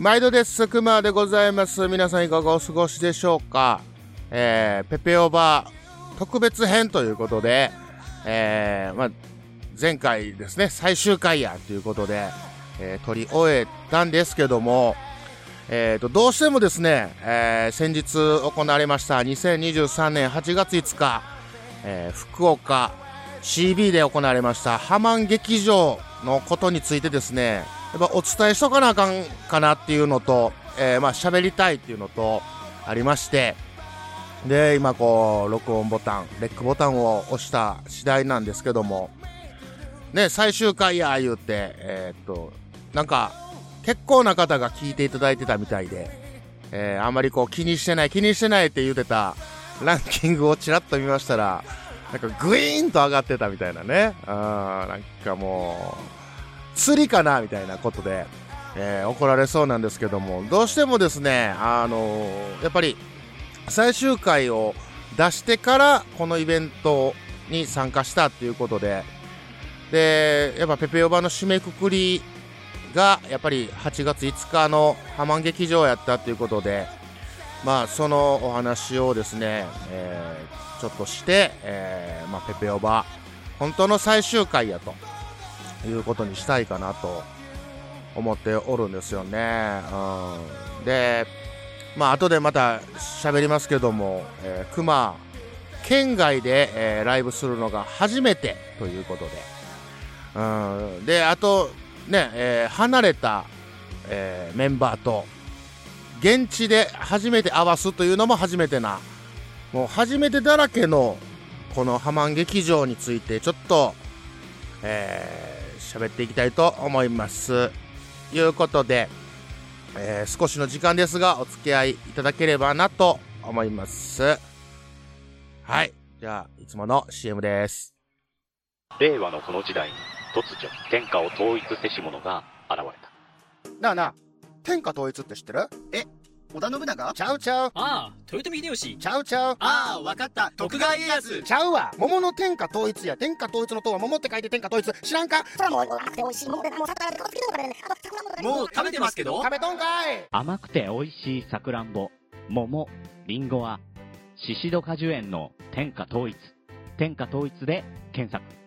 毎度です。くまでございます。皆さんいかがお過ごしでしょうか？えー、ペペオバ特別編ということで、えー、まあ、前回ですね、最終回やということで、えー、撮り終えたんですけども、えーと、どうしてもですね、えー、先日行われました2023年8月5日、えー、福岡 CB で行われましたハマン劇場のことについてですね、やっぱお伝えしとかなあかんかなっていうのと、えー、まあ喋りたいっていうのとありまして、で、今こう、録音ボタン、レックボタンを押した次第なんですけども、ね、最終回や言うて、えー、っと、なんか、結構な方が聞いていただいてたみたいで、えー、あんまりこう気にしてない、気にしてないって言うてたランキングをちらっと見ましたら、なんかグイーンと上がってたみたいなね。うん、なんかもう、釣りかなみたいなことで、えー、怒られそうなんですけども、どうしてもですね、あのー、やっぱり、最終回を出してからこのイベントに参加したっていうことで、で、やっぱペペオバの締めくくりがやっぱり8月5日のハマン劇場やったっていうことで、まあそのお話をですね、えー、ちょっとして、えー、まあペペオバ、本当の最終回やと。いうことにしたいかなと思っておるんですよね。うん、で、まあ後でまた喋りますけども、えー、熊、県外で、えー、ライブするのが初めてということで、うん、で、あと、ね、えー、離れた、えー、メンバーと、現地で初めて会わすというのも初めてな、もう初めてだらけの、このハマン劇場について、ちょっと、えー、喋っていきたいと思います。いうことで、えー、少しの時間ですが、お付き合いいただければなと思います。はい。じゃあ、いつもの CM です。令和のこの時代に突如、天下を統一せし者が現れた。なあなあ、天下統一って知ってる？え織田信長？ちゃうちゃう。ああ、豊臣秀吉。ちゃうちゃう。ああ、わかった。徳川家康。ちゃうわ。桃の天下統一や。天下統一の塔は桃って書いて天下統一。知らんか？そらもう、甘くて美味しい桃で、もう桜でつけとかね。もう食べてますけど食べとんかい甘くて美味しいさくらんぼ、桃、りんごは、シシド果樹園の天下統一。天下統一で検索。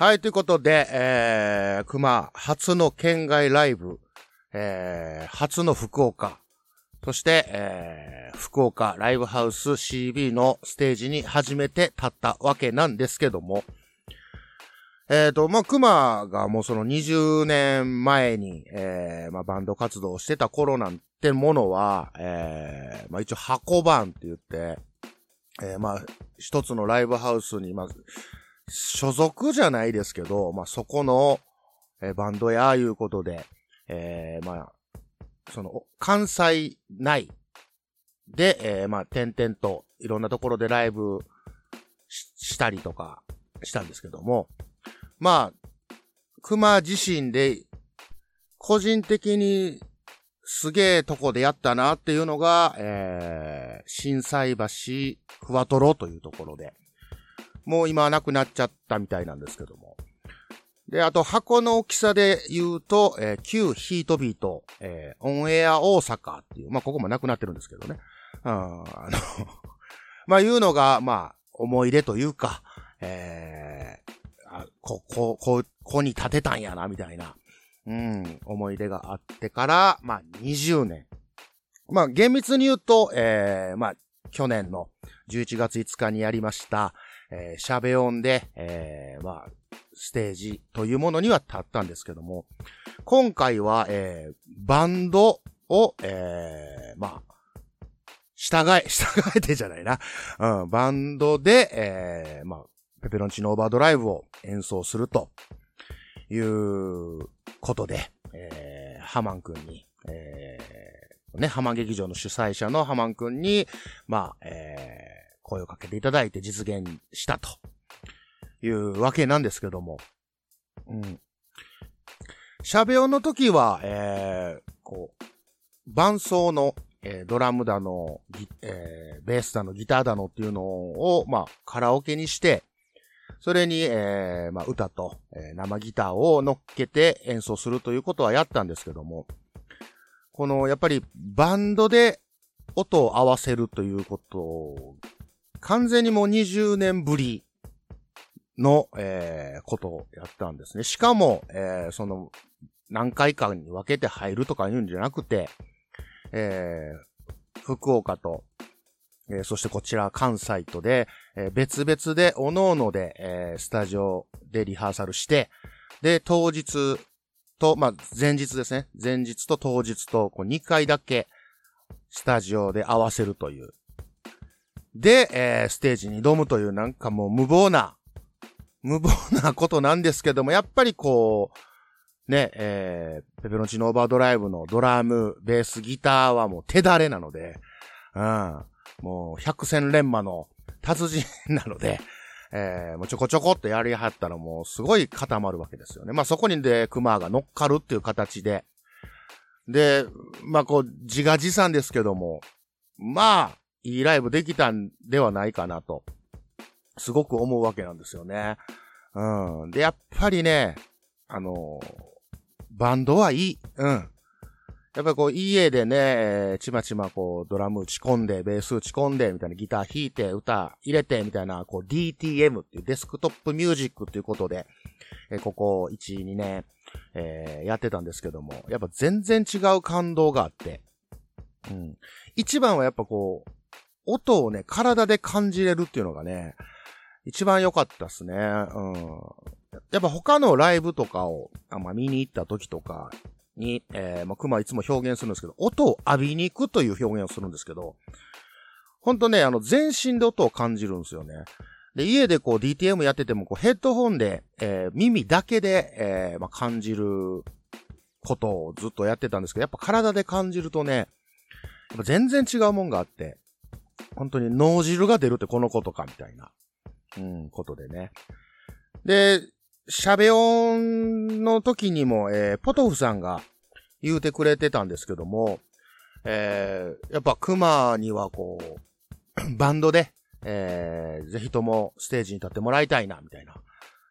はい、ということで、えー、熊初の県外ライブ、えー、初の福岡、そして、えー、福岡ライブハウス CB のステージに初めて立ったわけなんですけども、えっ、ー、と、まあ、熊がもうその20年前に、えー、まあ、バンド活動をしてた頃なんてものは、えー、まあ、一応箱番って言って、えー、まあ、一つのライブハウスに、まず、所属じゃないですけど、まあ、そこの、えー、バンドやいうことで、えー、まあ、その、関西内で、えー、まあ、点々といろんなところでライブしたりとかしたんですけども、まあ、熊自身で、個人的にすげえとこでやったなっていうのが、えー、震災橋クワトロというところで、もう今はなくなっちゃったみたいなんですけども。で、あと箱の大きさで言うと、えー、旧ヒートビート、えー、オンエア大阪っていう、まあ、ここもなくなってるんですけどね。うん、あの まあ、いうのが、まあ、思い出というか、えー、あこ、こ、こ、ここに建てたんやな、みたいな、うん、思い出があってから、まあ、20年。まあ、厳密に言うと、えー、まあ、去年の11月5日にやりました、えー、シャベオンで、えー、まあ、ステージというものには立ったんですけども、今回は、えー、バンドを、えー、まあ、従え、従えてじゃないな。うん、バンドで、えー、まあ、ペペロンチのオーバードライブを演奏するということで、えー、ハマン君に、えー、ね、ハマン劇場の主催者のハマン君に、まあ、えー、声をかけていただいて実現したというわけなんですけども。うん。シャベオの時は、えー、こう、伴奏の、えー、ドラムだの、えー、ベースだの、ギターだのっていうのを、まあ、カラオケにして、それに、えー、まあ、歌と、えー、生ギターを乗っけて演奏するということはやったんですけども、この、やっぱりバンドで音を合わせるということ、完全にもう20年ぶりの、えー、ことをやったんですね。しかも、えー、その、何回かに分けて入るとか言うんじゃなくて、えー、福岡と、えー、そしてこちら関西とで、えー、別々で、各々で、えー、スタジオでリハーサルして、で、当日と、まあ、前日ですね。前日と当日と、こう2回だけ、スタジオで合わせるという。で、えー、ステージに挑むというなんかもう無謀な、無謀なことなんですけども、やっぱりこう、ね、えー、ペペロンチノオーバードライブのドラム、ベース、ギターはもう手だれなので、うん、もう百戦錬磨の達人なので、えー、もうちょこちょこっとやりはったらもうすごい固まるわけですよね。まあそこにで、クマが乗っかるっていう形で、で、まあこう、自画自賛ですけども、まあ、いいライブできたんではないかなと、すごく思うわけなんですよね。うん。で、やっぱりね、あのバンドはいい。うん。やっぱりこう家でね、ちまちまこうドラム打ち込んで、ベース打ち込んで、みたいなギター弾いて、歌入れて、みたいな、こう DTM っていうデスクトップミュージックっていうことで、えここ1、2年、えー、やってたんですけども、やっぱ全然違う感動があって、うん。一番はやっぱこう、音をね、体で感じれるっていうのがね、一番良かったっすね。うん。やっぱ他のライブとかを、あまあ、見に行った時とかに、えー、まあ、熊いつも表現するんですけど、音を浴びに行くという表現をするんですけど、ほんとね、あの、全身で音を感じるんですよね。で、家でこう DTM やってても、こうヘッドホンで、えー、耳だけで、えー、まあ、感じることをずっとやってたんですけど、やっぱ体で感じるとね、全然違うもんがあって、本当に脳汁が出るってこのことかみたいな、うん、ことでね。で、シャベオンの時にも、えー、ポトフさんが言うてくれてたんですけども、えー、やっぱ熊にはこう、バンドで、えー、ぜひともステージに立ってもらいたいな、みたいな。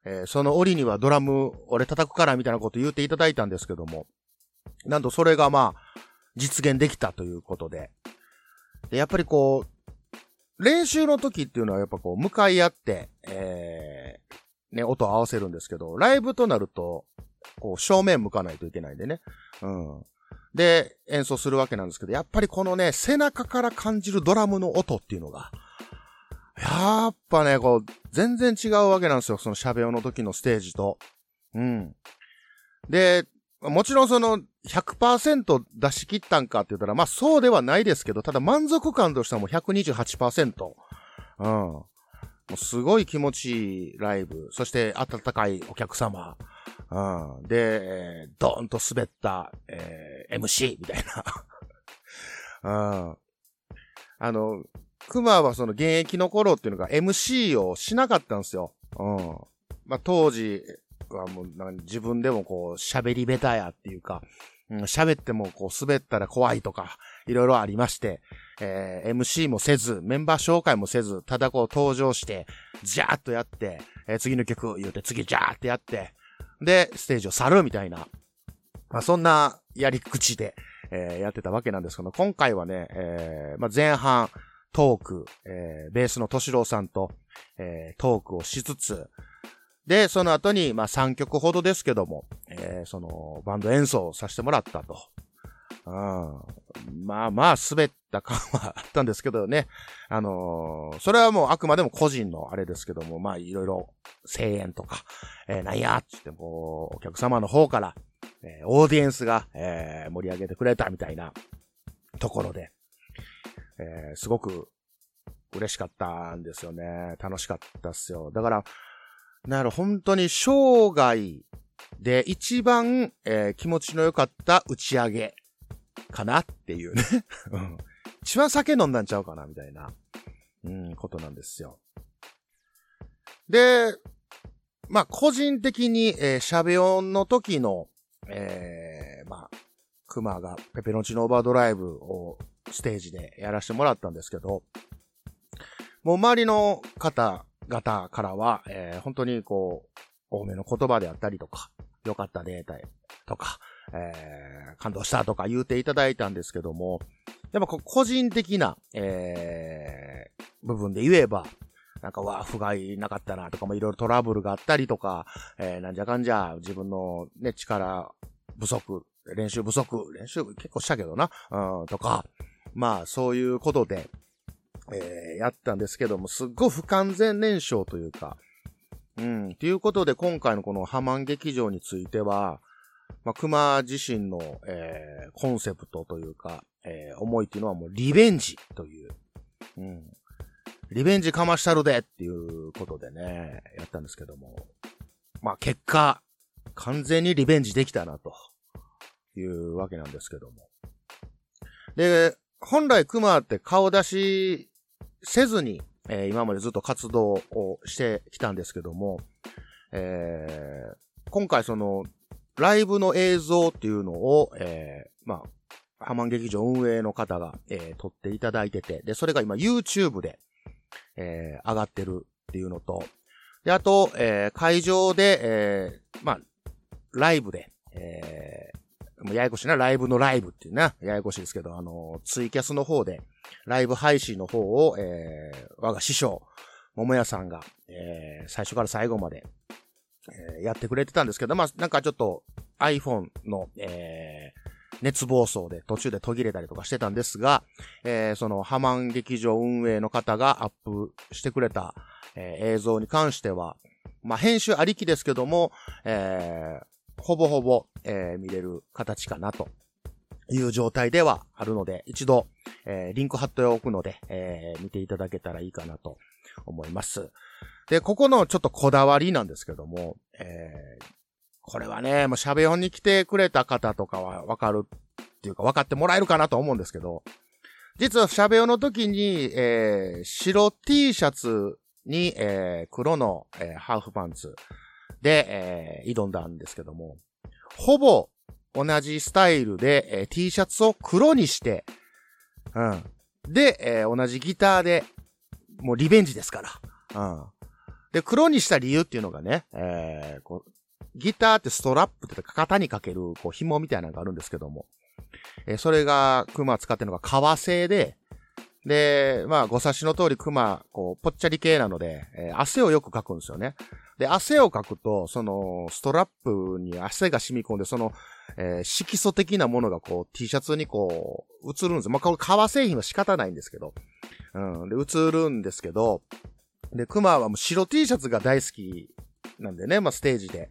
えー、その折にはドラム、俺叩くから、みたいなこと言っていただいたんですけども、なんとそれがまあ、実現できたということで、でやっぱりこう、練習の時っていうのはやっぱこう、向かい合って、えー、ね、音を合わせるんですけど、ライブとなると、こう、正面向かないといけないんでね。うん。で、演奏するわけなんですけど、やっぱりこのね、背中から感じるドラムの音っていうのが、やっぱね、こう、全然違うわけなんですよ。その喋りの時のステージと。うん。で、もちろんその100%出し切ったんかって言ったら、まあそうではないですけど、ただ満足感としてはもう128%。うん。もうすごい気持ちいいライブ。そして温かいお客様。うん。で、ドーンと滑った、えー、MC みたいな。うん。あの、熊はその現役の頃っていうのが MC をしなかったんですよ。うん。まあ当時、はもう自分でもこう喋り下手やっていうか、うん、喋ってもこう滑ったら怖いとか、いろいろありまして、えー、MC もせず、メンバー紹介もせず、ただこう登場して、ジャーっとやって、えー、次の曲言うて、次ジャーってやって、で、ステージを去るみたいな、まあ、そんなやり口で、えー、やってたわけなんですけど、今回はね、えー、まあ、前半、トーク、えー、ベースの敏郎さんと、えー、トークをしつつ、で、その後に、まあ3曲ほどですけども、えー、その、バンド演奏をさせてもらったと。うん、まあまあ、滑った感はあったんですけどね。あのー、それはもうあくまでも個人のあれですけども、まあいろいろ声援とか、えー、なんやってっても、お客様の方から、えー、オーディエンスが、えー、盛り上げてくれたみたいなところで、えー、すごく嬉しかったんですよね。楽しかったっすよ。だから、なる本当に生涯で一番、えー、気持ちの良かった打ち上げかなっていうね うん。一番酒飲んだんちゃうかなみたいな、うん、ことなんですよ。で、まあ、個人的に、えー、シャベオンの時の、えー、まあ、クマがペペロンチノーバードライブをステージでやらせてもらったんですけど、もう周りの方々からは、えー本当にこう、多めの言葉であったりとか、良かったデータとか、えー感動したとか言うていただいたんですけども、やっぱ個人的な、えー部分で言えば、なんか、わあ、不甲斐なかったなとかもいろいろトラブルがあったりとか、えーなんじゃかんじゃ自分のね、力不足、練習不足、練習結構したけどな、うん、とか、まあ、そういうことで、えーやったんですけども、すっごい不完全燃焼というか、うん、ということで今回のこのハマン劇場については、まあ、熊自身の、えーコンセプトというか、えー思いっていうのはもうリベンジという、うん、リベンジかましたるでっていうことでね、やったんですけども、まあ結果、完全にリベンジできたなというわけなんですけども。で、本来熊って顔出しせずに、えー今までずっと活動をしてきたんですけども、えー今回その、ライブの映像っていうのを、えーまあ、ハマン劇場運営の方が、えー撮っていただいてて、で、それが今 YouTube で、えー上がってるっていうのと、で、あと、えー会場で、えーまあ、ライブで、えもうややこしいな、ライブのライブっていうな、ややこしいですけど、あの、ツイキャスの方で、ライブ配信の方を、えー我が師匠、桃屋さんが、えー最初から最後まで、えーやってくれてたんですけど、まあ、なんかちょっと iPhone の、えー熱暴走で途中で途切れたりとかしてたんですが、えーそのハマン劇場運営の方がアップしてくれた、えー映像に関しては、まあ、編集ありきですけども、えーほぼほぼ、えー見れる形かなという状態ではあるので、一度、えーリンク貼っておくので、えー見ていただけたらいいかなと思います。で、ここのちょっとこだわりなんですけども、えーこれはね、もうシャベオンに来てくれた方とかはわかるっていうか分かってもらえるかなと思うんですけど、実はシャベオの時に、えー白 T シャツに、えー黒の、えーハーフパンツで、えー挑んだんですけども、ほぼ同じスタイルで、えー T シャツを黒にして、うん。で、えー同じギターで、もうリベンジですから。うん。で、黒にした理由っていうのがね、えーこうギターってストラップって言って肩にかける、こう、紐みたいなのがあるんですけども、えーそれが、熊使ってるのが革製で、で、まあ、ご察しの通り熊、こう、ぽっちゃり系なので、えー汗をよくかくんですよね。で、汗をかくと、その、ストラップに汗が染み込んで、その、えー色素的なものがこう、T シャツにこう、映るんですよ。まあ、これ革製品は仕方ないんですけど。うん。で、映るんですけど、で、熊はもう白 T シャツが大好きなんでね、まあ、ステージで、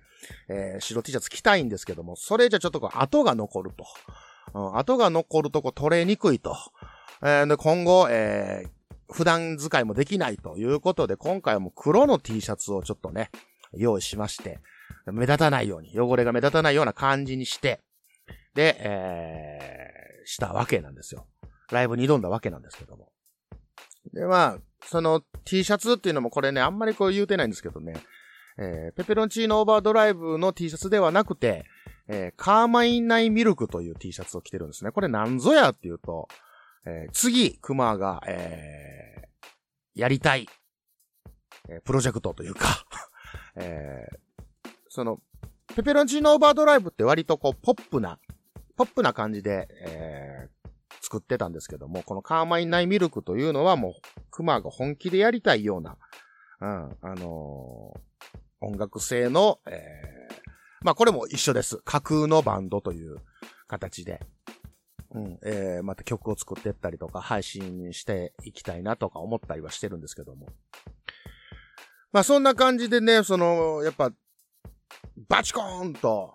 えー白 T シャツ着たいんですけども、それじゃちょっとこう、跡が残ると。うん、跡が残るとこう取れにくいと。えーで、今後、えー普段使いもできないということで、今回はもう黒の T シャツをちょっとね、用意しまして、目立たないように、汚れが目立たないような感じにして、で、えーしたわけなんですよ。ライブに挑んだわけなんですけども。で、まあ、その T シャツっていうのもこれね、あんまりこう言うてないんですけどね、えーペペロンチーノオーバードライブの T シャツではなくて、えーカーマインナイミルクという T シャツを着てるんですね。これなんぞやっていうと、えー次、クマが、えーやりたい、えープロジェクトというか、えーその、ペペロンチーノオーバードライブって割とこう、ポップな、ポップな感じで、えー作ってたんですけども、このカーマインナイミルクというのはもう、クマが本気でやりたいような、うん、あのー音楽性の、えーまあこれも一緒です。架空のバンドという形で、うん、えーまた曲を作っていったりとか、配信していきたいなとか思ったりはしてるんですけども。まあそんな感じでね、その、やっぱ、バチコーンと、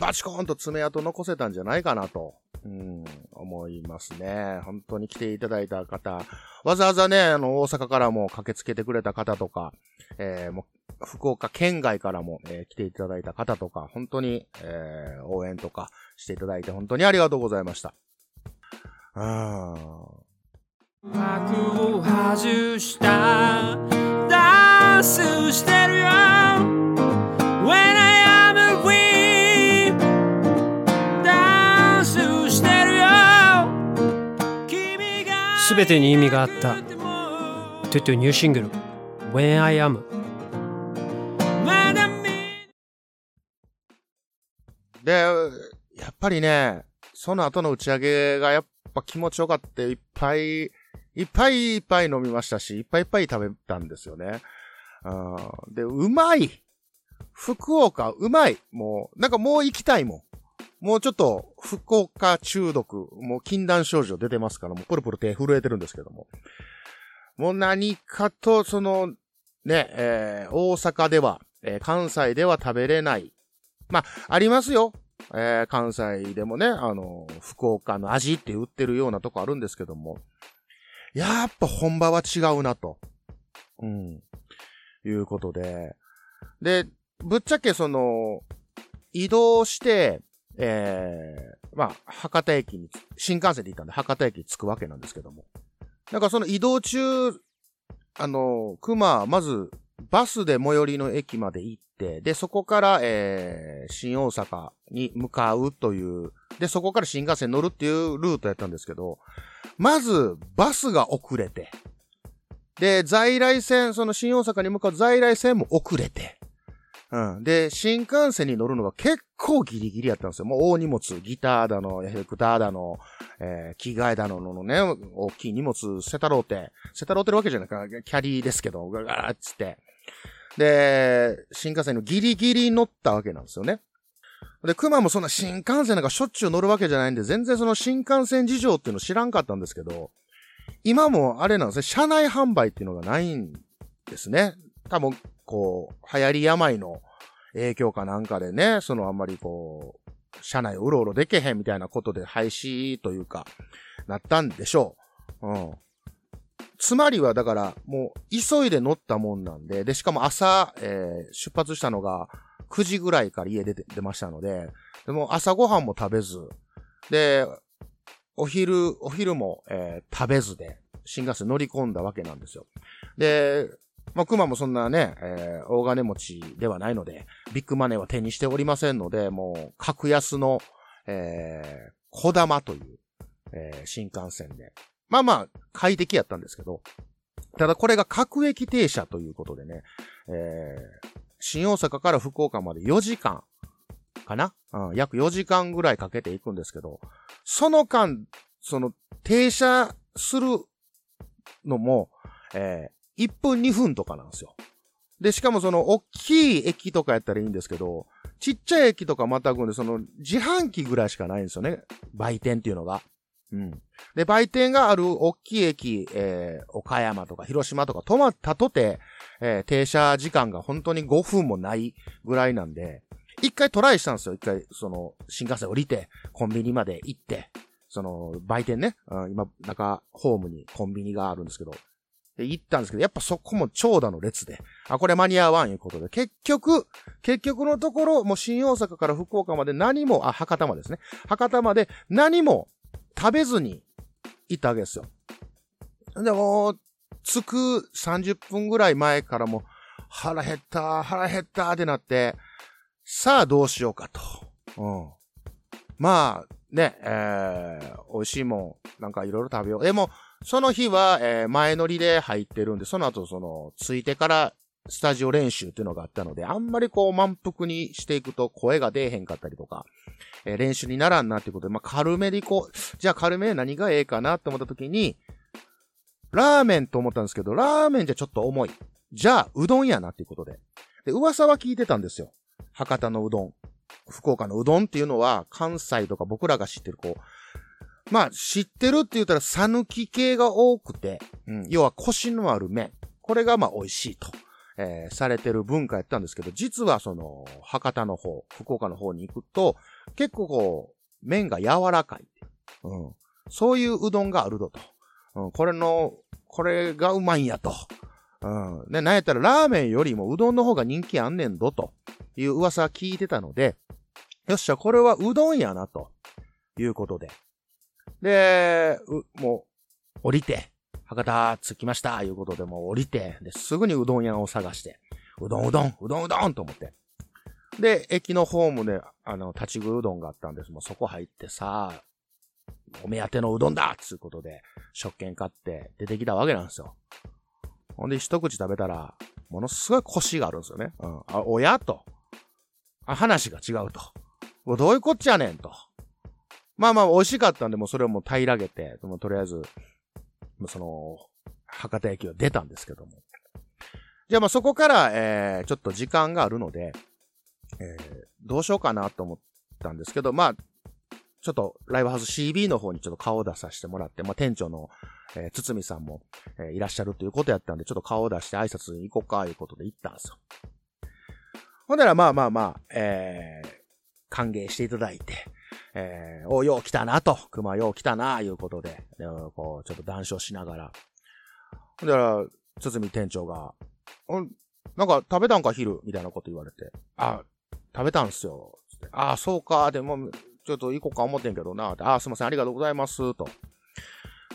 バチコーンと爪痕残せたんじゃないかなと、うん、思いますね。本当に来ていただいた方、わざわざね、あの、大阪からも駆けつけてくれた方とか、えーもう福岡県外からも、えー来ていただいた方とか、本当に、えー応援とかしていただいて本当にありがとうございました。うん。幕を外したダンスしてるよ When I am away ダンスしてるよ君が全てに意味があったトゥトゥニューシングル「When I am で、やっぱりね、その後の打ち上げがやっぱ気持ちよかって、いっぱい、いっぱいいっぱい飲みましたし、いっぱいいっぱい食べたんですよね。うんで、うまい福岡、うまいもう、なんかもう行きたいもん。もうちょっと、福岡中毒、もう禁断症状出てますから、もうプルプル手震えてるんですけども。もう何かと、その、ね、えー大阪では、えー関西では食べれない。まあ、ありますよ。えー関西でもね、あの、福岡の味って売ってるようなとこあるんですけども。やっぱ本場は違うなと。うん。いうことで。で、ぶっちゃけその、移動して、えー、まあ、博多駅に、新幹線で行ったんで博多駅に着くわけなんですけども。なんかその移動中、あの、熊、まず、バスで最寄りの駅まで行って、で、そこから、えー、新大阪に向かうという、で、そこから新幹線乗るっていうルートやったんですけど、まず、バスが遅れて、で、在来線、その新大阪に向かう在来線も遅れて、うん。で、新幹線に乗るのが結構ギリギリやったんですよ。もう大荷物、ギターだの、エフェクターだの、えー、着替えだののね、大きい荷物、セタローテ、セタローテるわけじゃないか、キャリーですけど、ガガーッつって。で、新幹線のギリギリ乗ったわけなんですよね。で、熊もそんな新幹線なんかしょっちゅう乗るわけじゃないんで、全然その新幹線事情っていうの知らんかったんですけど、今もあれなんですね、車内販売っていうのがないんですね。多分、こう、流行り病の影響かなんかでね、そのあんまりこう、車内うろうろでけへんみたいなことで廃止というか、なったんでしょう。うん。つまりはだから、もう、急いで乗ったもんなんで、で、しかも朝、えー出発したのが9時ぐらいから家出て、出ましたので、でも朝ごはんも食べず、で、お昼、お昼も、えー食べずで、新幹線乗り込んだわけなんですよ。で、まあ、熊もそんなね、えー大金持ちではないので、ビッグマネーは手にしておりませんので、もう、格安の、えー、小玉という、えー新幹線で。まあまあ、快適やったんですけど、ただこれが各駅停車ということでね、えー、新大阪から福岡まで4時間かな？うん、約4時間ぐらいかけていくんですけど、その間、その、停車するのも、えー、1分2分とかなんですよ。で、しかもその、大きい駅とかやったらいいんですけど、ちっちゃい駅とかまたぐんで、その、自販機ぐらいしかないんですよね。売店っていうのが。うん。で、売店がある大きい駅、えー、岡山とか広島とか止まったとて、えー、停車時間が本当に5分もないぐらいなんで、一回トライしたんですよ。一回、その、新幹線降りて、コンビニまで行って、その、売店ね、うん今、中、ホームにコンビニがあるんですけど、で、行ったんですけど、やっぱそこも長蛇の列で、あ、これ間に合わんいうことで、結局、結局のところ、もう新大阪から福岡まで何も、あ、博多までですね。博多まで何も食べずに行ったわけですよ。でも、着く30分ぐらい前からも、腹減った、腹減ったってなって、さあどうしようかと。うん。まあ、ね、えー、美味しいもん、なんかいろいろ食べよう。でも、その日は、えー前乗りで入ってるんで、その後、その、着いてから、スタジオ練習っていうのがあったので、あんまりこう満腹にしていくと声が出えへんかったりとか、えー練習にならんなっていうことで、まあ軽めでいこう。じゃあ軽め何がええかなって思った時に、ラーメンと思ったんですけど、ラーメンじゃちょっと重い。じゃあ、うどんやなっていうことで。で、噂は聞いてたんですよ。博多のうどん。福岡のうどんっていうのは、関西とか僕らが知ってる、こう、まあ、知ってるって言ったら、さぬき系が多くて、うん、要はコシのある麺。これがまあ美味しいと、えーされてる文化やったんですけど、実はその、博多の方、福岡の方に行くと、結構こう、麺が柔らかい。うん。そういううどんがあるぞと。うん、これの、これがうまいんやと。うん。ね、なんやったらラーメンよりもうどんの方が人気あんねんど、という噂聞いてたので、よっしゃ、これはうどんやな、ということで。で、う、もう、降りて、博多着きました、いうことでもう降りて、で、すぐにうどん屋を探して、うどんうどん、うどんうどんと思って。で、駅のホームで、あの、立ち食いうどんがあったんです。もうそこ入ってさ、お目当てのうどんだつうことで、食券買って出てきたわけなんですよ。ほんで一口食べたら、ものすごい腰があるんですよね。うん。あ、おや？と。あ、話が違うと。もうどういうこっちゃねんと。まあまあ美味しかったんで、もうそれをもう平らげて、もうとりあえず、その、博多駅を出たんですけども。じゃあまあそこから、えー、ちょっと時間があるので、えー、どうしようかなと思ったんですけど、まあ、ちょっとライブハウス CB の方にちょっと顔を出させてもらって、まあ店長の、えー、堤さんも、えーいらっしゃるということやったんで、ちょっと顔を出して挨拶に行こうか、いうことで行ったんですよ。ほんならまあまあまあ、えー、歓迎していただいて、えー、お、よう来たなと、熊よう来たな、いうことで、でこう、ちょっと談笑しながら。ほんだら、堤店長が、んなんか食べたんか昼？みたいなこと言われて。あ、食べたんすよ。つってあ、そうか。でも、ちょっと行こうか思ってんけどな。あ、すいません。ありがとうございます。と。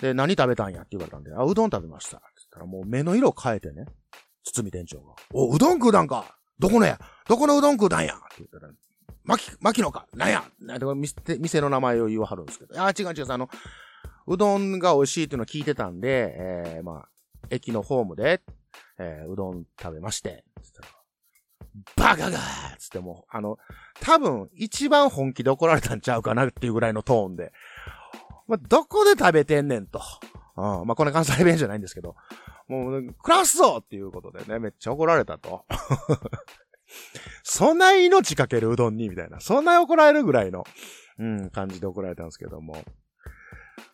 で、何食べたんやって言われたんで、あ、うどん食べました。って言ったらもう目の色変えてね。堤店長が。お、うどん食うたんかどこのや？どこのうどん食うたんや？って言ったら、まき、まきのかなんやなんて店店の名前を言わはるんですけど。あ、違う違う。あの、うどんが美味しいっていうのを聞いてたんで、えー、まあ、駅のホームで、えー、うどん食べまして、つったら、バカがーつってもう、あの、多分、一番本気で怒られたんちゃうかなっていうぐらいのトーンで、まあ、どこで食べてんねんと。うん、まあ、これ関西弁じゃないんですけど、もう、暮らすぞっていうことでね、めっちゃ怒られたと。そんな命かけるうどんに、みたいな。そんな怒られるぐらいの、うん、感じで怒られたんですけども。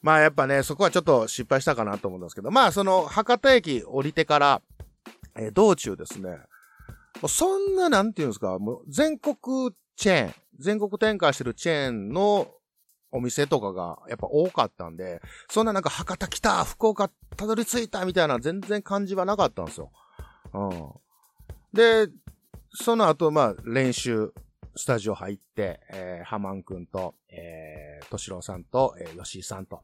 まあやっぱね、そこはちょっと失敗したかなと思うんですけど、まあその博多駅降りてから、えー道中ですね、そんななんていうんですか、もう全国チェーン、全国展開してるチェーンのお店とかがやっぱ多かったんで、そんななんか博多来た、福岡たどり着いたみたいな全然感じはなかったんですよ。うん。で、その後、まあ練習、スタジオ入って、えー、ハマンくんと、えー、としろさんと、えー、よしいさんと、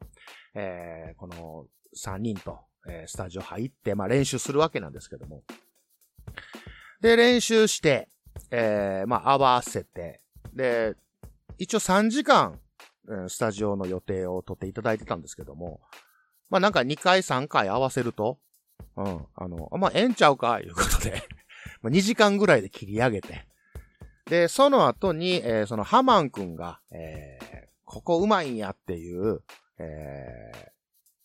えー、この3人と、えー、スタジオ入って、まあ練習するわけなんですけども。で、練習して、えー、まあ合わせて、で、一応3時間、スタジオの予定を取っていただいてたんですけども、まあなんか2回3回合わせると、うん、あの、まあええんちゃうか、いうことで、まあ2時間ぐらいで切り上げて、で、その後に、えーそのハマンくんが、えーここうまいんやっていう、えー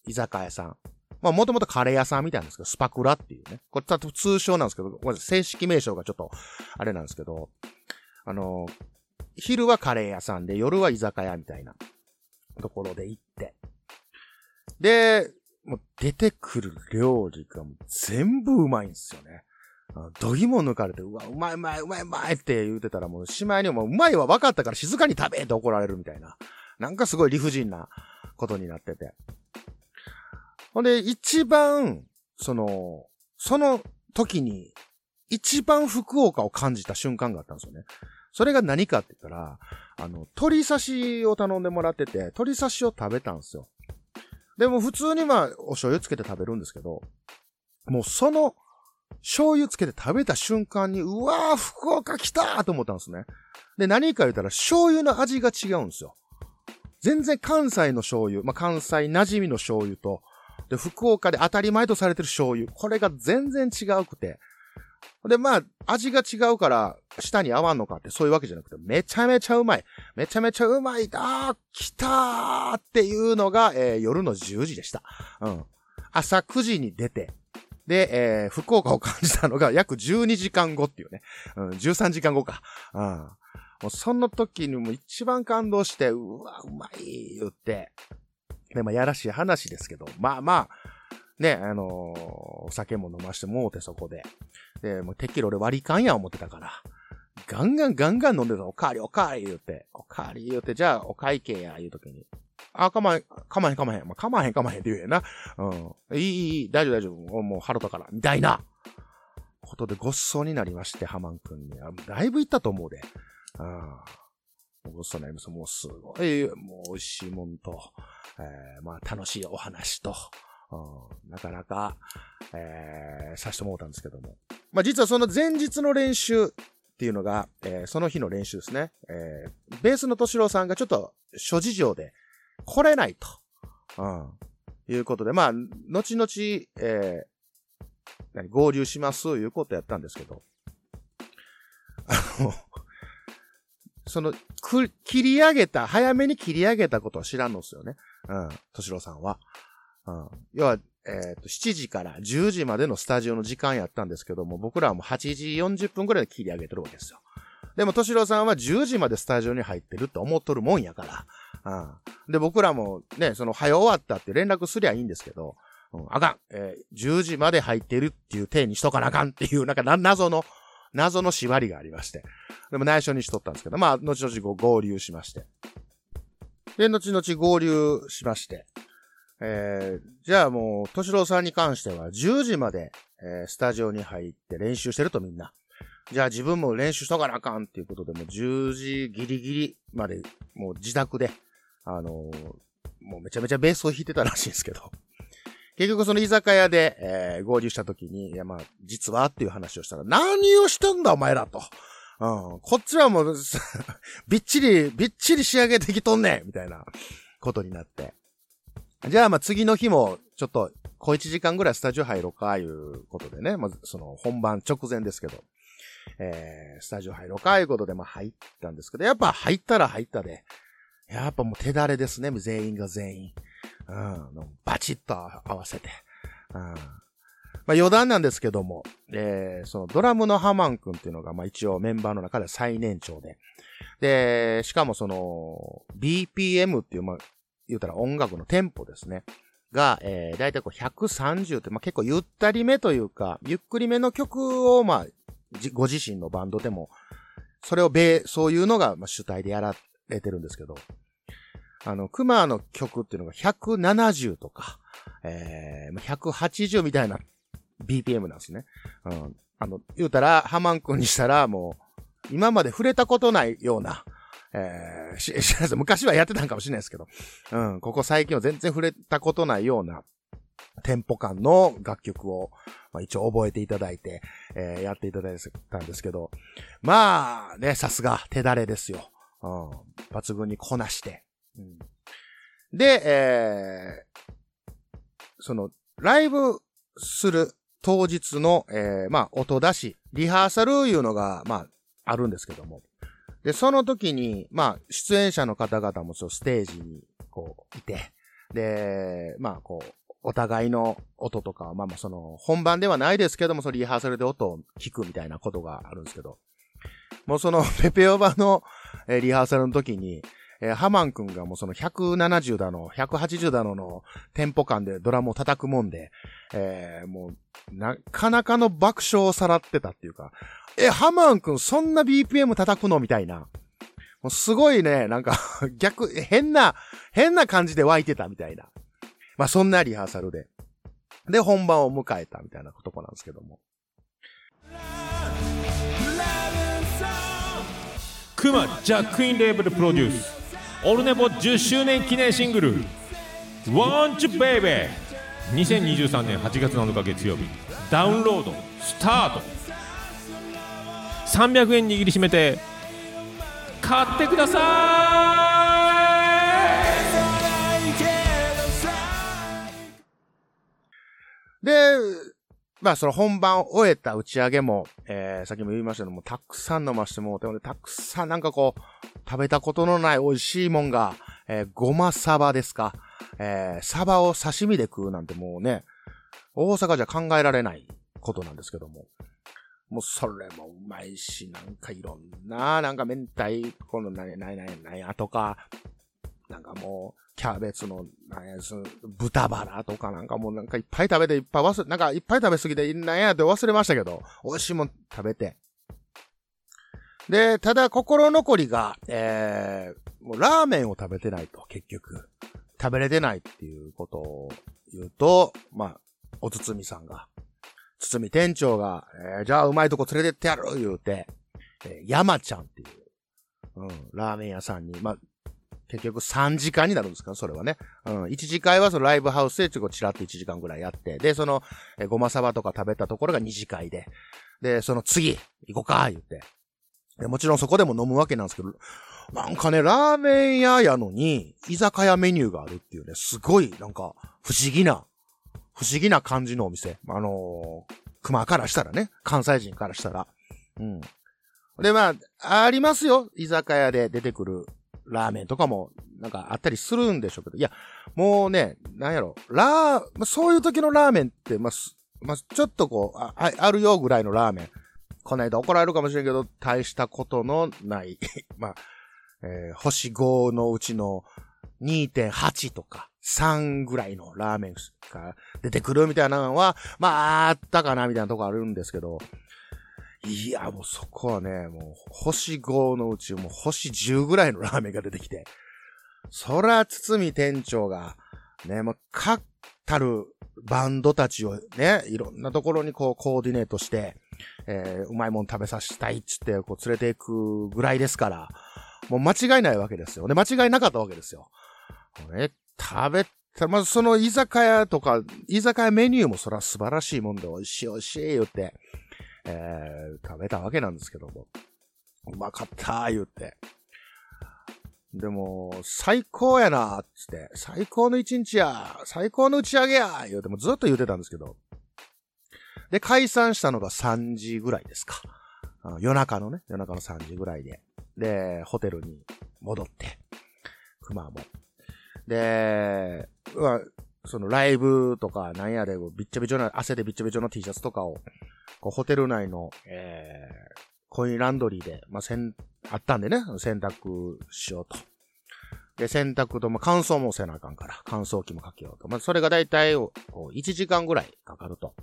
居酒屋さん。まあ、もともとカレー屋さんみたいなんですけど、スパクラっていうね。これ、ちょっと通称なんですけど、これ正式名称がちょっと、あれなんですけど、あの、昼はカレー屋さんで、夜は居酒屋みたいなところで行って。で、もう出てくる料理が全部うまいんですよね。あどぎも抜かれて、うわ、うまいうまいうまいうまいって言ってたらもうしまいにもううまいは分かったから静かに食べって怒られるみたいな。なんかすごい理不尽なことになってて。ほんで、一番、その、その時に、一番福岡を感じた瞬間があったんですよね。それが何かって言ったら、あの、鶏刺しを頼んでもらってて、鶏刺しを食べたんですよ。でも普通にまあ、お醤油つけて食べるんですけど、もうその、醤油つけて食べた瞬間に、うわー、福岡来たーと思ったんですね。で、何か言ったら、醤油の味が違うんですよ。全然関西の醤油、まあ、関西馴染みの醤油と、で、福岡で当たり前とされてる醤油、これが全然違うくて。で、まあ、味が違うから、舌に合わんのかってそういうわけじゃなくて、めちゃめちゃうまい。めちゃめちゃうまい。あー、来たーっていうのが、えー夜の10時でした。うん。朝9時に出て、で、えー福岡を 感じたのが約12時間後っていうね。うん、13時間後か。うん。もうその時にも一番感動して、うわ、うまい言って。で、まあ、やらしい話ですけど、まあまあ、ね、あのーお酒も飲ましてもうてそこで。で、もうてっきり俺割り勘や思ってたから。ガンガンガンガン飲んでたおかわりおかわり言うて、おかわり言うて、じゃあお会計や言うときに。あ、かまへん、かまへんかまへん。まあ、かまへんかまへんって言うやな。うん。いい、いい、大丈夫大丈夫。もう腹とから。みたいな。ことでごっそうになりまして、ハマン君に。あだいぶ行ったと思うで。うん。ごっそうになります。もうすごい、もう美味しいもんと、えー、まあ楽しいお話と、うん、なかなか、えー、させてもらったんですけども。まあ実はその前日の練習っていうのが、えーその日の練習ですね。えーベースの敏郎さんがちょっと諸事情で来れないと。うん。いうことで、まあ、後々、えー何、合流します、いうことやったんですけど、あの、その、く、切り上げた、早めに切り上げたことは知らんのですよね。うん、敏郎さんは。うん。要は、えっ、と、7時から10時までのスタジオの時間やったんですけども、僕らはもう8時40分くらいで切り上げてるわけですよ。でも、敏郎さんは10時までスタジオに入ってるって思っとるもんやから。うん。で、僕らもね、その、早終わったって連絡すりゃいいんですけど、うん、あかん。えー10時まで入ってるっていう体にしとかなあかんっていう、なんかな、謎の、謎の縛りがありまして。でも内緒にしとったんですけど、まあ、後々ご合流しまして。で、後々合流しまして。えー、じゃあもう、敏郎さんに関しては10時まで、えースタジオに入って練習してるとみんな。じゃあ自分も練習しとかなあかんっていうことで、もう10時ギリギリまで、もう自宅で、あのもうめちゃめちゃベースを弾いてたらしいんですけど。結局その居酒屋で、えー合流した時に、いやまあ、実はっていう話をしたら、何をしてんだお前らと。うん、こっちはもう、びっちり、びっちり仕上げてきとんねんみたいなことになって。じゃあまあ次の日も、ちょっと、小1時間ぐらいスタジオ入ろうか、いうことでね。まず、その、本番直前ですけど。えー、スタジオ入ろうか、いうことで、まあ入ったんですけど、やっぱ入ったら入ったで、やっぱもう手だれですね、全員が全員。うん、バチッと合わせて。うん。まあ余談なんですけども、えー、そのドラムのハマン君っていうのが、まあ一応メンバーの中で最年長で。で、しかもその、BPM っていう、まあ、言うたら音楽のテンポですね。が、えー、だいたいこう130って、まあ結構ゆったりめというか、ゆっくりめの曲を、まあ、ご自身のバンドでも、それをべ、そういうのが、主体でやられてるんですけど、あの、クマの曲っていうのが170とか、えー、180みたいな BPM なんですね。うん。あの、言うたら、ハマン君にしたら、もう、今まで触れたことないような、えー、し、知らないです昔はやってたんかもしれないですけど、うん、ここ最近は全然触れたことないような、テンポ感の楽曲を、まあ、一応覚えていただいて、えーやっていただいたんですけど、まあ、ね、さすが手だれですよ。うん、抜群にこなして。うん、で、えーその、ライブする当日の、えーまあ、音出し、リハーサルいうのが、まあ、あるんですけども。で、その時に、まあ、出演者の方々もそうステージに、こう、いて、で、まあ、こう、お互いの音とか、まあまあ、その、本番ではないですけども、そのリハーサルで音を聞くみたいなことがあるんですけど、もうその、ペペオバの、えーリハーサルの時に、えーハマン君がもうその170だの、180だののテンポ感でドラムを叩くもんで、えーもう、なかなかの爆笑をさらってたっていうか、え、ハマン君そんな BPM 叩くのみたいな。もうすごいね、なんか 逆、変な、変な感じで湧いてたみたいな。まあそんなリハーサルで。で、本番を迎えたみたいなとこなんですけども。クマジャックインレーベルプロデュースオルネポ10周年記念シングル「Want You Baby」2023年8月7日月曜日。ダウンロードスタート。300円握りしめて買ってください。で、まあその本番を終えた打ち上げも、えー、さっきも言いましたけども、たくさん飲ましてもうて、たくさんなんかこう、食べたことのない美味しいもんが、えー、ごまサバですか。えー、サバを刺身で食うなんてもうね、大阪じゃ考えられないことなんですけども。もうそれもうまいし、なんかいろんな、なんか明太子のな、な、な、なんやとか、なんかもう、キャベツの、なんやつ、豚バラとかなんかもうなんかいっぱい食べていっぱい忘れ、なんかいっぱい食べすぎて、なんやって忘れましたけど、美味しいもん食べて。で、ただ心残りが、えー、もうラーメンを食べてないと、結局。食べれてないっていうことを言うと、まあ、おつつみさんが、つつみ店長が、えーじゃあうまいとこ連れてってやる言うて、えー山ちゃんっていう、うん、ラーメン屋さんに、まあ、結局3時間になるんですか？それはね。うん。1時間はそのライブハウスでちょっとチラッと1時間ぐらいやって、で、その、えごまサバとか食べたところが2次会で、で、その次、行こうか言って。でもちろんそこでも飲むわけなんですけど、なんかね、ラーメン屋やのに、居酒屋メニューがあるっていうね、すごい、なんか、不思議な不思議な感じのお店。あのー熊からしたらね、関西人からしたら。うん。で、まあ、ありますよ。居酒屋で出てくるラーメンとかも、なんかあったりするんでしょうけど。いや、もうね、なんやろ、ラー、まあ、そういう時のラーメンって、まあ、まあ、ちょっとこう、あ、あるよぐらいのラーメン。この間怒られるかもしれんけど、大したことのない、まあ、えー星5のうちの2.8とか3ぐらいのラーメンが出てくるみたいなのは、まあ、あったかなみたいなとこあるんですけど、いや、もうそこはね、もう星5のうちもう星10ぐらいのラーメンが出てきて、そら、堤店長が、ね、もう、かったるバンドたちをね、いろんなところにこうコーディネートして、えーうまいもん食べさせたいっつって、こう連れて行くぐらいですから、もう間違いないわけですよ。で、間違いなかったわけですよ。ね、食べた、まずその居酒屋とか、居酒屋メニューもそら素晴らしいもんで、美味しい美味しい言って、えー食べたわけなんですけども。うまかったー言って。でも、最高やなーっつって、最高の一日や最高の打ち上げやー言うてもずっと言ってたんですけど。で、解散したのが3時ぐらいですか。夜中のね、夜中の3時ぐらいで。で、ホテルに戻って、熊も。で、うわ、そのライブとかなんやで、びっちゃびちょな、汗でびっちゃびちょの T シャツとかを、こうホテル内の、えー、コインランドリーで、まあ、せん、あったんでね、洗濯しようと。で、洗濯と、まあ、乾燥もせなあかんから、乾燥機もかけようと。まあ、それがだいたい、こう、1時間ぐらいかかると。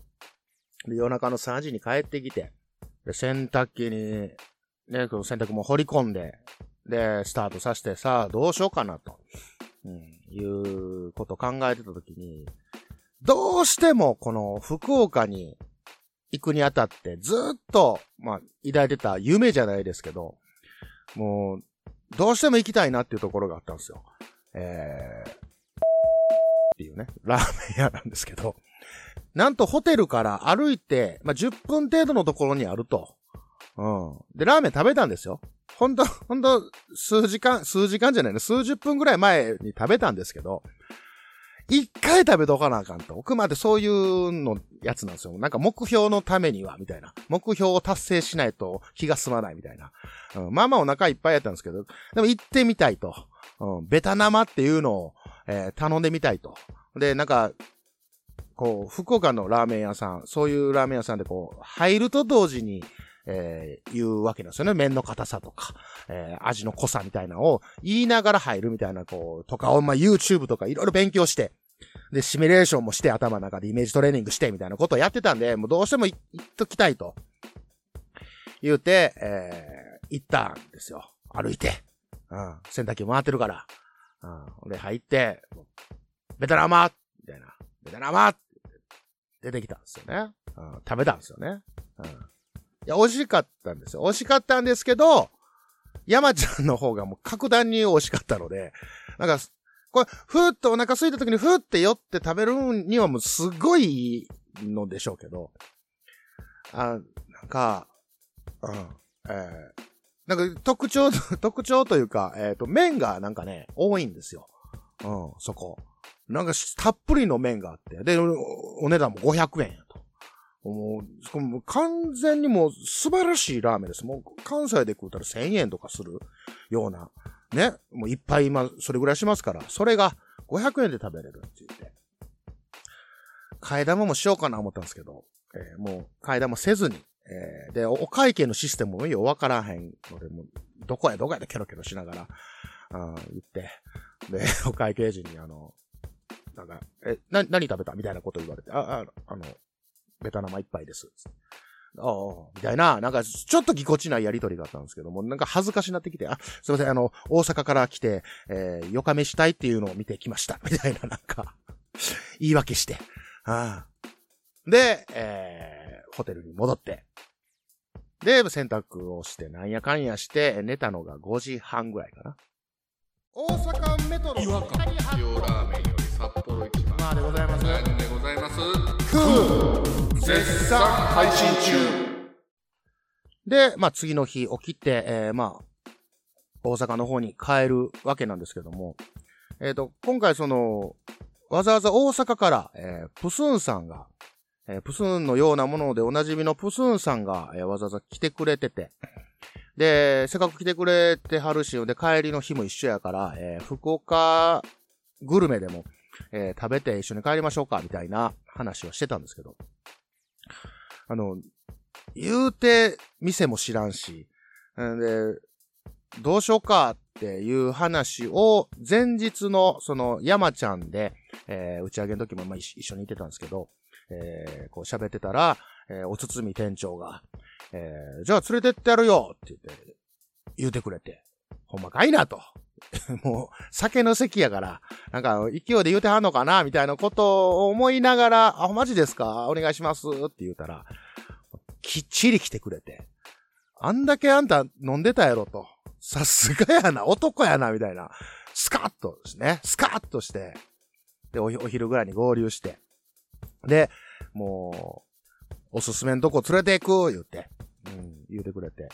で、夜中の3時に帰ってきて、で、洗濯機に、ね、この洗濯も掘り込んで、で、スタートさせて、さあ、どうしようかなと。うん、いうことを考えてたときに、どうしてもこの福岡に行くにあたってずっと、まあ、抱いてた夢じゃないですけど、もう、どうしても行きたいなっていうところがあったんですよ。えー、っていうね、ラーメン屋なんですけど、なんとホテルから歩いて、まあ、10分程度のところにあると。うん。で、ラーメン食べたんですよ。ほんと、ほんと、数時間、数時間じゃないの、数十分ぐらい前に食べたんですけど、一回食べとかなあかんと。奥までそういうのやつなんですよ。なんか目標のためには、みたいな。目標を達成しないと気が済まないみたいな。うん、まあまあお腹いっぱいやったんですけど、でも行ってみたいと。うん、ベタ生っていうのを、えー頼んでみたいと。で、なんか、こう、福岡のラーメン屋さん、そういうラーメン屋さんでこう、入ると同時に、えー言うわけなんですよね。麺の硬さとか、えー味の濃さみたいなのを言いながら入るみたいな、こう、とかを、まあ、YouTube とかいろいろ勉強して、で、シミュレーションもして頭の中でイメージトレーニングしてみたいなことをやってたんで、もうどうしても行っときたいと。言うて、えー行ったんですよ。歩いて。うん。洗濯機回ってるから。うん。で、入って、ベタラマみたいな。ベタラマって出てきたんですよね。うん。食べたんですよね。うん。いや、美味しかったんですよ。美味しかったんですけど、山ちゃんの方がもう格段に美味しかったので、なんか、これ、ふーっとお腹空いた時にふーって寄って食べるにはもうすごいのでしょうけど、あ、なんか、うん、えーなんか特徴、特徴というか、えっ、と、麺がなんかね、多いんですよ。うん、そこ。なんかたっぷりの麺があって、で、おお値段も500円やと。もう、も完全にもう素晴らしいラーメンです。もう関西で食うたら1000円とかするような、ね、もういっぱい今、それぐらいしますから、それが500円で食べれるって言って。替え玉もしようかな思ったんですけど、えーもう替え玉せずに、えーで、お会計のシステムもようわからへんので、も、どこやどこやでケロケロしながら、あー言って、で、お会計時にあの、なんか、え、な、何食べたみたいなこと言われて、あ、あ、あの、ベタ生一杯です。ああ、みたいな、なんか、ちょっとぎこちないやりとりがあったんですけども、なんか恥ずかしなってきて、あ、すいません、あの、大阪から来て、えー、よかめしたいっていうのを見てきました。みたいな、なんか、言い訳して。ああで、えー、ホテルに戻って。で、洗濯をして、なんやかんやして、寝たのが5時半ぐらいかな。大阪メトロ違和感塩ラーメンより札幌一番。まあでございます。なんでございます？絶賛配信中。で、まあ次の日起きて、えー、まあ、大阪の方に帰るわけなんですけども、えっ、と、今回その、わざわざ大阪から、えープスーンさんが、えープスーンのようなものでおなじみのプスーンさんが、えーわざわざ来てくれてて、で、せっかく来てくれてはるし、で、帰りの日も一緒やから、えー福岡グルメでも、えー食べて一緒に帰りましょうか、みたいな話をしてたんですけど、あの、言うて、店も知らんし、んで、どうしようかっていう話を、前日の、その、山ちゃんで、えー打ち上げの時も、まあ、一緒一緒にいてたんですけど、えーこう喋ってたら、えーおつつみ店長が、えーじゃあ連れてってやるよって言って、言うてくれて、ほんまかいなと。もう、酒の席やから、なんか、勢いで言うてはんのかなみたいなことを思いながら、あ、マジですか？お願いしますって言ったら、きっちり来てくれて、あんだけあんた飲んでたやろと。さすがやな、男やな、みたいな。スカッとですね、スカッとして、で、おお昼ぐらいに合流して、で、もう、おすすめのとこ連れて行く、言って、うん、言うてくれて。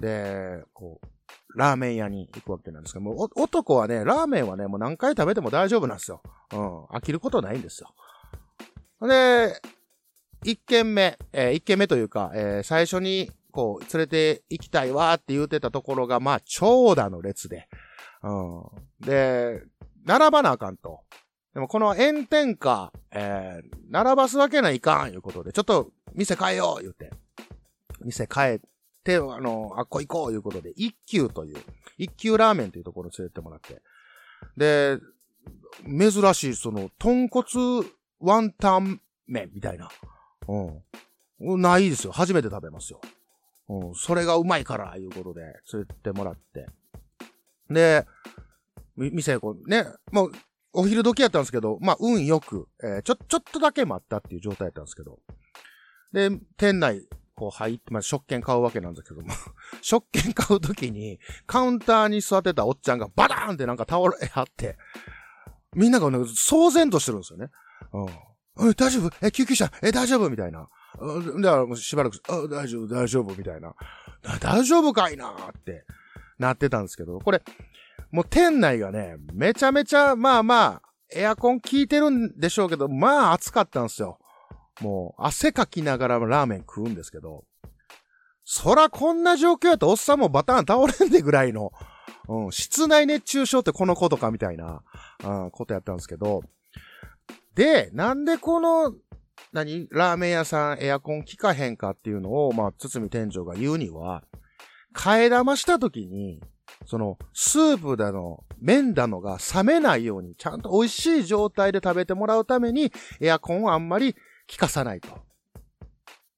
で、こう、ラーメン屋に行くわけなんですけど、も男はね、ラーメンはね、もう何回食べても大丈夫なんですよ。うん、飽きることないんですよ。で、一軒目、えー一軒目というか、えー最初に、こう、連れて行きたいわって言ってたところが、まあ、長蛇の列で、うん。で、並ばなあかんと。でもこの炎天下、えー並ばすわけないかん、いうことで、ちょっと、店変えよう、言って。店変えて、あの、あっこ行こう、いうことで、一休という、一休ラーメンというところに連れてもらって。で、珍しい、その、豚骨ワンタン麺みたいな。うん。ないですよ。初めて食べますよ。うん。それがうまいから、いうことで、連れてもらって。で、み店、こう、ね、もう、お昼時やったんですけど、まあ、運よく、えーちょ、ちょっとだけ待ったっていう状態やったんですけど。で、店内、こう入って、まあ、食券買うわけなんですけども、食券買うときに、カウンターに座ってたおっちゃんがバターンってなんか倒れはって、みんながね、騒然としてるんですよね。うん。え、大丈夫？え、救急車？え、大丈夫？みたいな。うんだからもうしばらく、あ、大丈夫、大丈夫、みたいな。大丈夫かいなってなってたんですけど、これ、もう店内がね、めちゃめちゃ、まあまあ、エアコン効いてるんでしょうけど、まあ暑かったんですよ。もう、汗かきながらラーメン食うんですけど、そらこんな状況やとおっさんもバターン倒れんでぐらいの、うん、室内熱中症ってこのことかみたいな、うん、ことやったんですけど、で、なんでこの、何ラーメン屋さんエアコン効かへんかっていうのを、まあ、堤店長が言うには、替え玉した時に、その、スープだの、麺だのが冷めないように、ちゃんと美味しい状態で食べてもらうために、エアコンをあんまり効かさないと。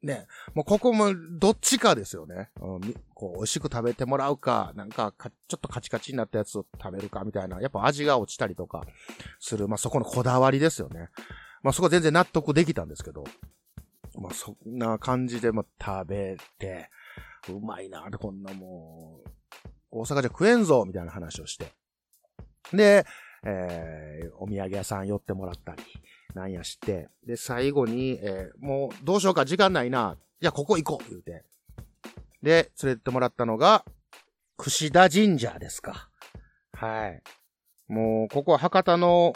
ね。もうここも、どっちかですよね。うんこう、美味しく食べてもらうか、なんかか、ちょっとカチカチになったやつを食べるか、みたいな。やっぱ味が落ちたりとか、する。まあ、そこのこだわりですよね。まあ、そこは全然納得できたんですけど。まあ、そんな感じで、まあ、食べて、うまいなって、こんなもう、大阪じゃ食えんぞみたいな話をして。で、えー、お土産屋さん寄ってもらったり、なんやして、で、最後に、えー、もう、どうしようか、時間ないな。じゃあ、ここ行こう言うて。で、連れてってもらったのが、串田神社ですか。はい。もう、ここは博多の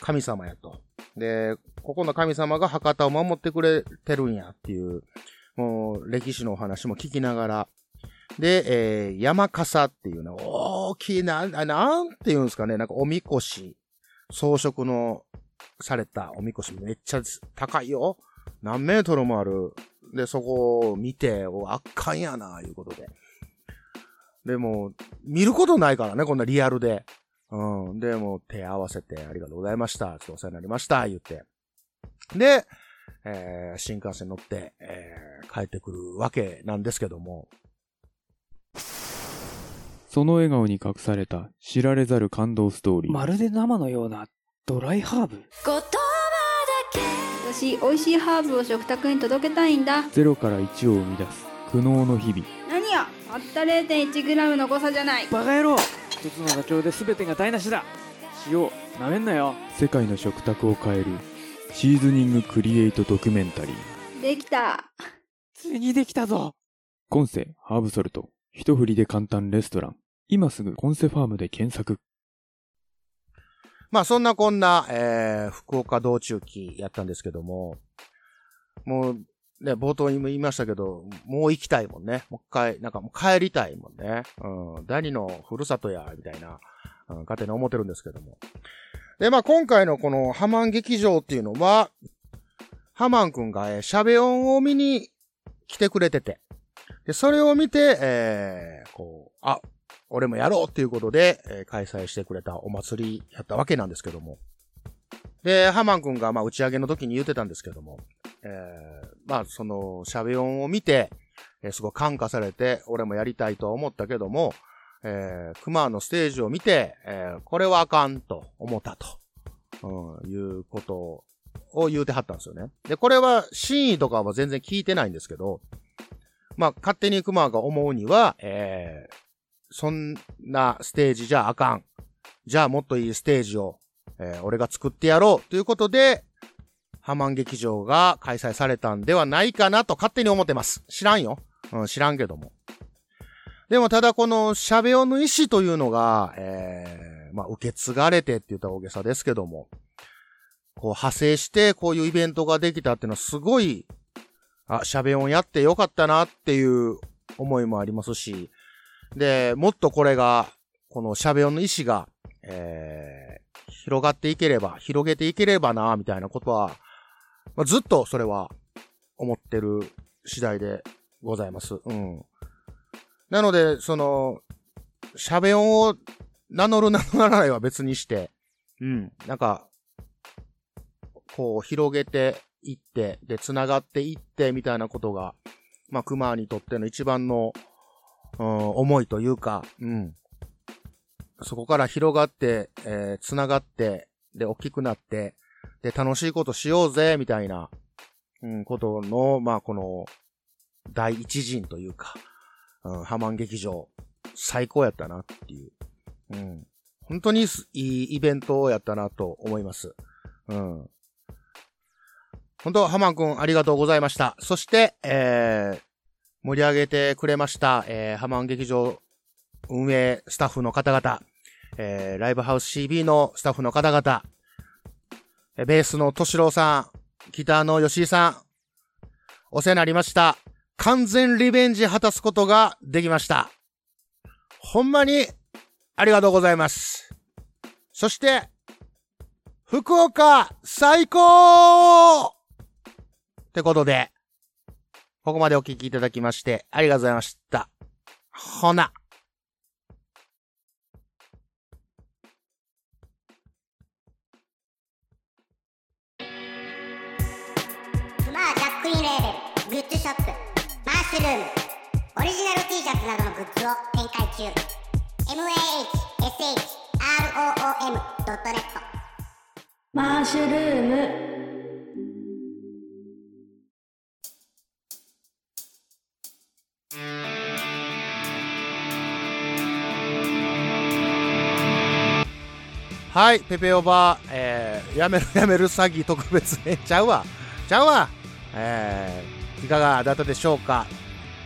神様やと。で、ここの神様が博多を守ってくれてるんやっていう、もう、歴史のお話も聞きながら、で、えー、山笠っていうの、大きいな、なんて言うんですかね、なんかおみこし、装飾のされたおみこしめっちゃ高いよ。何メートルもある。で、そこを見て、お、圧巻やな、いうことで。でも、見ることないからね、こんなリアルで。うん。で、も手合わせて、ありがとうございました。ちょっとお世話になりました、言って。で、えー新幹線乗って、えー帰ってくるわけなんですけども、その笑顔に隠された知られざる感動ストーリー。まるで生のようなドライハーブ？言葉だけ私美味しいハーブを食卓に届けたいんだゼロから1を生み出す苦悩の日々。何や？たった 0.1g の誤差じゃないバカ野郎一つの妥協で全てが台無しだ塩なめんなよ世界の食卓を変えるシーズニングクリエイトドキュメンタリー。できたついにできたぞコンセハーブソルト。一振りで簡単レストラン。今すぐコンセファームで検索。まあそんなこんな、えー、福岡道中記やったんですけども、もうね、冒頭にも言いましたけど、もう行きたいもんね。もう一回、なんかもう帰りたいもんね。うん、ダニのふるさとや、みたいな、うん、勝手に思ってるんですけども。で、まあ今回のこのハマン劇場っていうのは、ハマンくんが、えー、シャベオンを見に来てくれてて、で、それを見て、えー、こう、あ、俺もやろうっていうことで、えー、開催してくれたお祭りやったわけなんですけども。で、ハマンくんが、まあ、打ち上げの時に言ってたんですけども、えー、まあ、その、シャベオンを見て、えー、すごい感化されて、俺もやりたいと思ったけども、えー、クマのステージを見て、えー、これはあかんと思ったと、うん、いうことを言うてはったんですよね。で、これは真意とかは全然聞いてないんですけど、まあ、勝手にクマが思うには、えー、そんなステージじゃあかん。じゃあもっといいステージをえー、俺が作ってやろうということで、ハマン劇場が開催されたんではないかなと勝手に思ってます。知らんよ。うん、知らんけども。でもただこのシャベオの意思というのが、えー、まあ、受け継がれてって言った大げさですけども、こう派生してこういうイベントができたっていうのはすごい、あ、シャベオンやってよかったなっていう思いもありますし、で、もっとこれが、このシャベオンの意思が、えー、広がっていければ、広げていければな、みたいなことは、まあ、ずっとそれは思ってる次第でございます。うん。なので、その、シャベオンを名乗る名乗らないは別にして、うん。なんか、こう、広げていって、で、繋がっていって、みたいなことが、まあ、熊にとっての一番の、うん、思いというか、うん。そこから広がって、えー、繋がって、で、大きくなって、で、楽しいことしようぜ、みたいな、うん、ことの、まあ、この、第一陣というか、うん、ハマン劇場、最高やったなっていう。うん。本当にいいイベントをやったなと思います。うん。本当、ハマンくんありがとうございました。そして、えー、盛り上げてくれました、えー、ハマン劇場運営スタッフの方々、えー、ライブハウス CB のスタッフの方々、えベースの敏郎さん、ギターの吉井さん、お世話になりました。完全リベンジ果たすことができました。ほんまにありがとうございます。そして、福岡最高ってことで、ここまでお聞きいただきましてありがとうございました。ほな。グッズショップマッシュルームオリジナル T シャツなどのグッズを展開中 mahshroom.net はい、ペペオバー、えー、やめる やめる詐欺特別編ちゃうわ。ちゃうわ。えー、いかがだったでしょうか。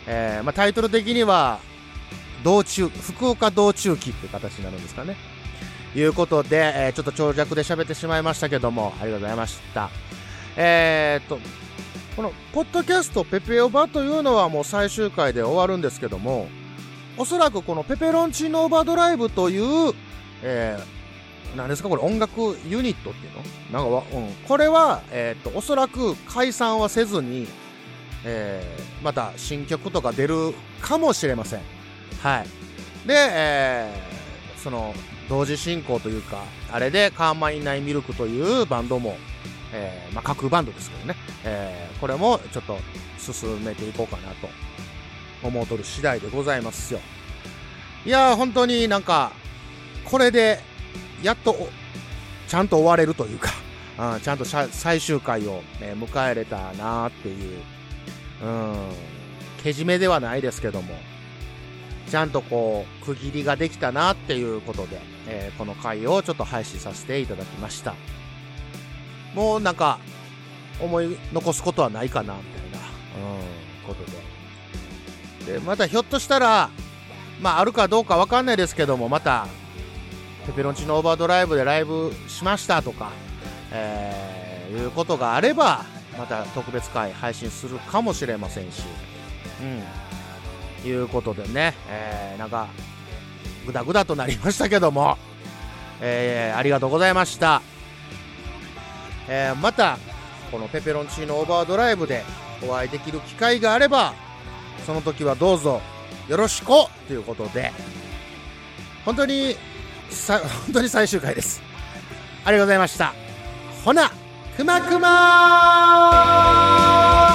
えー、まあ、タイトル的には、道中、福岡道中記って形になるんですかね。いうことで、えー、ちょっと長尺で喋ってしまいましたけども、ありがとうございました。えー、っと、この、ポッドキャストペペオバというのはもう最終回で終わるんですけども、おそらくこのペペロンチーノオーバードライブという、えー、何ですか？これ音楽ユニットっていうの？なんか、うん。これは、えー、っと、おそらく解散はせずに、えー、また新曲とか出るかもしれません。はい。で、えー、その、同時進行というか、あれでカーマイナイミルクというバンドも、えー、まあ、架空バンドですけどね、えー、これもちょっと進めていこうかなと思うとる次第でございますよ。いやー、本当になんか、これで、やっと、ちゃんと終われるというか、あちゃんと最終回を、ね、迎えれたなーっていううん、けじめではないですけども、ちゃんとこう、区切りができたなっていうことで、えー、この回をちょっと配信させていただきました。もうなんか、思い残すことはないかな、みたいな、うん、ことで。で、またひょっとしたら、まあ、あるかどうかわかんないですけども、また、ペペロンチーノオーバードライブでライブしましたとか、えーいうことがあれば、また特別会配信するかもしれませんし、うん。いうことでね、えーなんか、ぐだぐだとなりましたけども、えーありがとうございました。えーまた、このペペロンチーノオーバードライブでお会いできる機会があれば、その時はどうぞよろしくということで、本当に、さ、本当に最終回です。ありがとうございました。ほな、くまくまー